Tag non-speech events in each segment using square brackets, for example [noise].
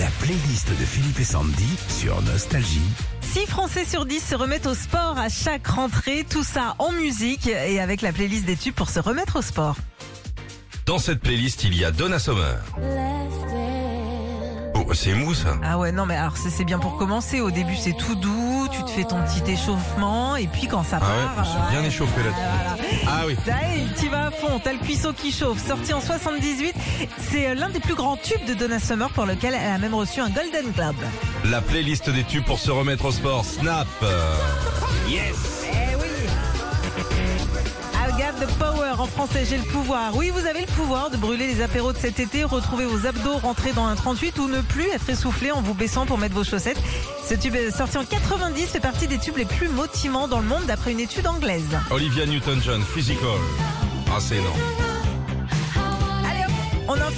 La playlist de Philippe et Sandy sur Nostalgie. 6 Français sur 10 se remettent au sport à chaque rentrée, tout ça en musique et avec la playlist des tubes pour se remettre au sport. Dans cette playlist, il y a Donna Summer. Oh, c'est mou ça. Ah ouais, non mais alors c'est c'est bien pour commencer, au début c'est tout doux, tu te fais ton petit échauffement et puis quand ça Ah ouais, part... faut se bien ouais, échauffer là-dessus. voilà. Ah oui. Tu vas à fond, t'as le cuisseau qui chauffe. Sorti en 78, c'est euh, l'un des plus grands tubes de Donna Summer pour lequel elle a même reçu un Golden Globe. La playlist des tubes pour se remettre au sport. Snap. Euh, Yes. Français, j'ai le pouvoir. Oui, vous avez le pouvoir de brûler les apéros de cet été, retrouver vos abdos rentrés dans un 38 ou ne plus être essoufflé en vous baissant pour mettre vos chaussettes. Ce tube sorti en 90 fait partie des tubes les plus motivants dans le monde d'après une étude anglaise. Olivia Newton-John, Physical. Ah, c'est.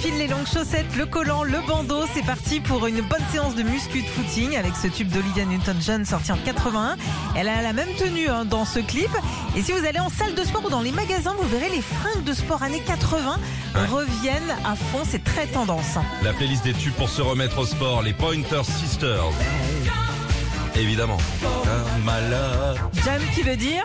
Allez hop, on enfile les longues chaussettes, le collant, le bandeau. C'est parti pour une bonne séance de muscu de footing avec ce tube d'Olivia Newton-John sorti en 81. Elle a la même tenue hein, dans ce clip. Et si vous allez en salle de sport ou dans les magasins, vous verrez les fringues de sport années 80 Ouais. reviennent à fond. C'est très tendance. La playlist des tubes pour se remettre au sport. Les Pointer Sisters. Évidemment. Un malade. Jam qui veut dire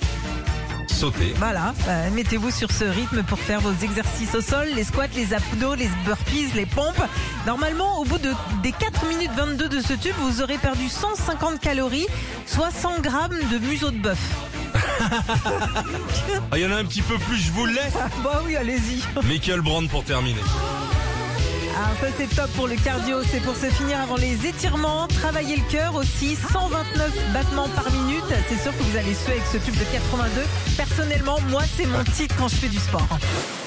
Sauter. Voilà, euh, mettez-vous sur ce rythme pour faire vos exercices au sol, les squats, les abdos, les burpees, les pompes. Normalement, au bout de, des 4 minutes 22 de ce tube, vous aurez perdu 150 calories, soit 100 grammes de museau de bœuf. [laughs] Ah, il y en a un petit peu plus, je vous le laisse. Bah oui, allez-y. Michael Brand pour terminer. Alors ça c'est top pour le cardio, c'est pour se finir avant les étirements, travailler le cœur aussi, 129 battements par minute. C'est sûr que vous allez suer avec ce tube de 82. Personnellement, moi c'est mon titre quand je fais du sport.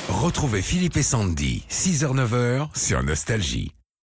Retrouvez Philippe et Sandy, 6h-9h sur Nostalgie.